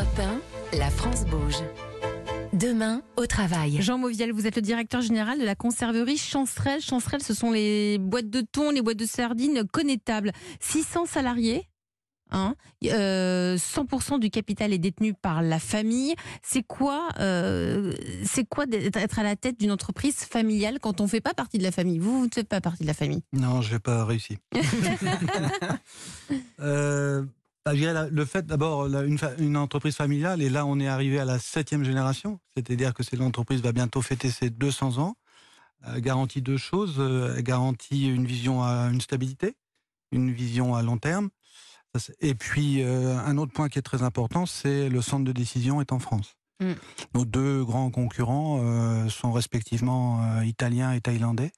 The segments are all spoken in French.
Europe 1, la France bouge. Demain, au travail. Jean Mauviel, vous êtes le directeur général de la conserverie Chancerelle. Chancerelle, ce sont les boîtes de thon, les boîtes de sardines connétables. 600 salariés Hein euh, 100% du capital est détenu par la famille. C'est quoi, euh, c'est quoi d'être à la tête d'une entreprise familiale quand on ne fait pas partie de la famille? Vous, vous ne faites pas partie de la famille Non, je n'ai pas réussi. euh, bah, je dirais le fait d'abord une, entreprise familiale, et là on est arrivé à la septième génération, c'est-à-dire que c'est l'entreprise va bientôt fêter ses 200 ans, euh, garantit deux choses, euh, garantit une vision à une stabilité, une vision à long terme, et puis euh, un autre point qui est très important, c'est le centre de décision est en France. Mm. Nos deux grands concurrents euh, sont respectivement italiens et thaïlandais.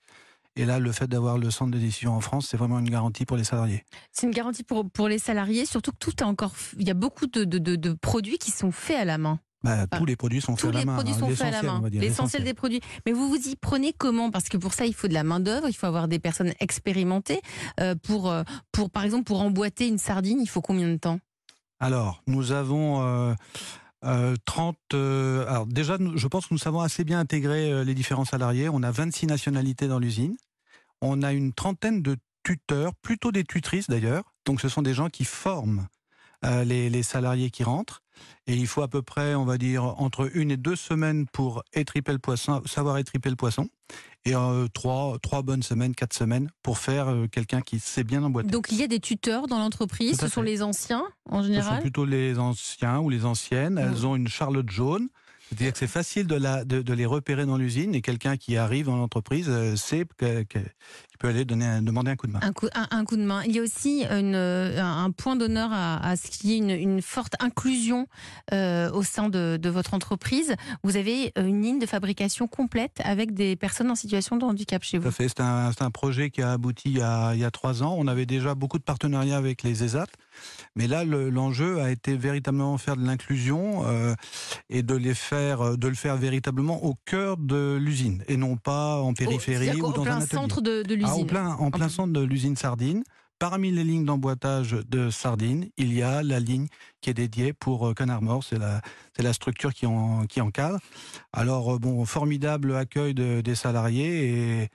Et là, le fait d'avoir le centre de décision en France, c'est vraiment une garantie pour les salariés. C'est une garantie pour, pour les salariés, surtout que tout est encore. Il y a beaucoup de, de- de- de produits qui sont faits à la main. Bah, Ah. tous les produits sont Tous faits à les la main. produits hein, sont faits à la main. L'essentiel des produits. Mais vous vous y prenez comment? Parce que pour ça, il faut de la main d'œuvre, il faut avoir des personnes expérimentées. Euh, pour, euh, pour, par exemple, pour emboîter une sardine, il faut combien de temps? Alors, nous avons euh, euh, 30. euh, alors, déjà, je pense que nous savons assez bien intégrer euh, les différents salariés. On a 26 nationalités dans l'usine. On a une trentaine de tuteurs, plutôt des tutrices d'ailleurs. Donc, ce sont des gens qui forment euh, les, les salariés qui rentrent. Et il faut à peu près, on va dire, entre une et deux semaines pour étriper le poisson, savoir étriper le poisson. Et euh, trois, trois bonnes semaines, quatre semaines pour faire euh, quelqu'un qui sait bien emboîter. Donc il y a des tuteurs dans l'entreprise, ce sont les anciens en Ce sont général plutôt les anciens ou les anciennes. Elles ont une charlotte jaune. C'est-à-dire que c'est facile de, la, de, de les repérer dans l'usine et quelqu'un qui arrive dans l'entreprise euh, sait que- que- aller donner un- demander un coup de main. un coup, un, un coup de main. Il y a aussi une, euh, un point d'honneur à, à ce qu'il y ait une, une forte inclusion euh, au sein de, de votre entreprise. Vous avez euh, une ligne de fabrication complète avec des personnes en situation de handicap chez Tout à vous. fait. C'est un, projet qui a abouti il y a, il y a trois ans. On avait déjà beaucoup de partenariats avec les ESAT. Mais là, le- l'enjeu a été véritablement faire de l'inclusion euh, et de, les faire, de le faire véritablement au cœur de l'usine et non pas en périphérie ou dans plein un atelier. centre de, de Ah, en plein, en plein plein. centre de l'usine Sardine, parmi les lignes d'emboîtage de sardines, il y a la ligne qui est dédiée pour euh, canard mort. C'est la, c'est la structure qui, en, qui encadre. Alors, euh, bon, formidable accueil de- des salariés et,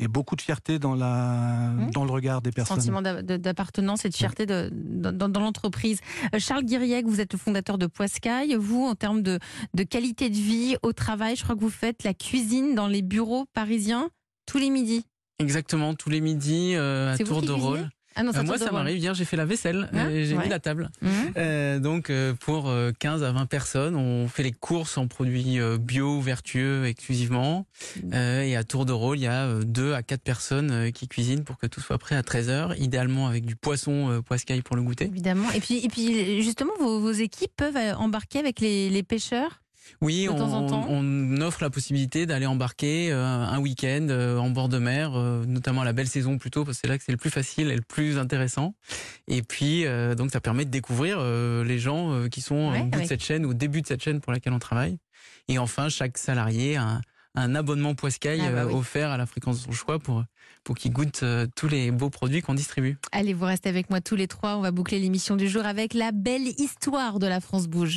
et beaucoup de fierté dans, la, Mmh. dans le regard des personnes. Sentiment d'appartenance et de fierté de- dans, dans- dans l'entreprise. Euh, Charles Guiriec, vous êtes le fondateur de Poiscaille. Vous, en termes de, de qualité de vie au travail, je crois que vous faites la cuisine dans les bureaux parisiens tous les midis. Exactement, tous les midis euh, à tour de rôle. Ah non, Euh, moi, ça m'arrive. Hier, j'ai fait la vaisselle, Hein et j'ai Ouais. mis la table. Mhm. Euh, donc, euh, pour euh, 15 à 20 personnes, on fait les courses en produits euh, bio, vertueux exclusivement. Euh, et à tour de rôle, il y a 2 à 4 personnes euh, qui cuisinent pour que tout soit prêt à 13h, idéalement avec du poisson euh, poiscaille pour le goûter. Évidemment. Et puis, et puis justement, vos, vos équipes peuvent euh, embarquer avec les, les pêcheurs? Oui, De on, temps en temps. on offre la possibilité d'aller embarquer euh, un week-end euh, en bord de mer, euh, notamment à la belle saison plutôt, parce que c'est là que c'est le plus facile et le plus intéressant. Et puis, donc, ça permet de découvrir les gens qui sont Ouais, au bout de cette chaîne, au début de cette chaîne pour laquelle on travaille. Et enfin, chaque salarié a un, un abonnement Poiscaille Ah bah oui. offert à la fréquence de son choix pour, pour qu'il goûte tous les beaux produits qu'on distribue. Allez, vous restez avec moi tous les trois. On va boucler l'émission du jour avec la belle histoire de la France Bouge.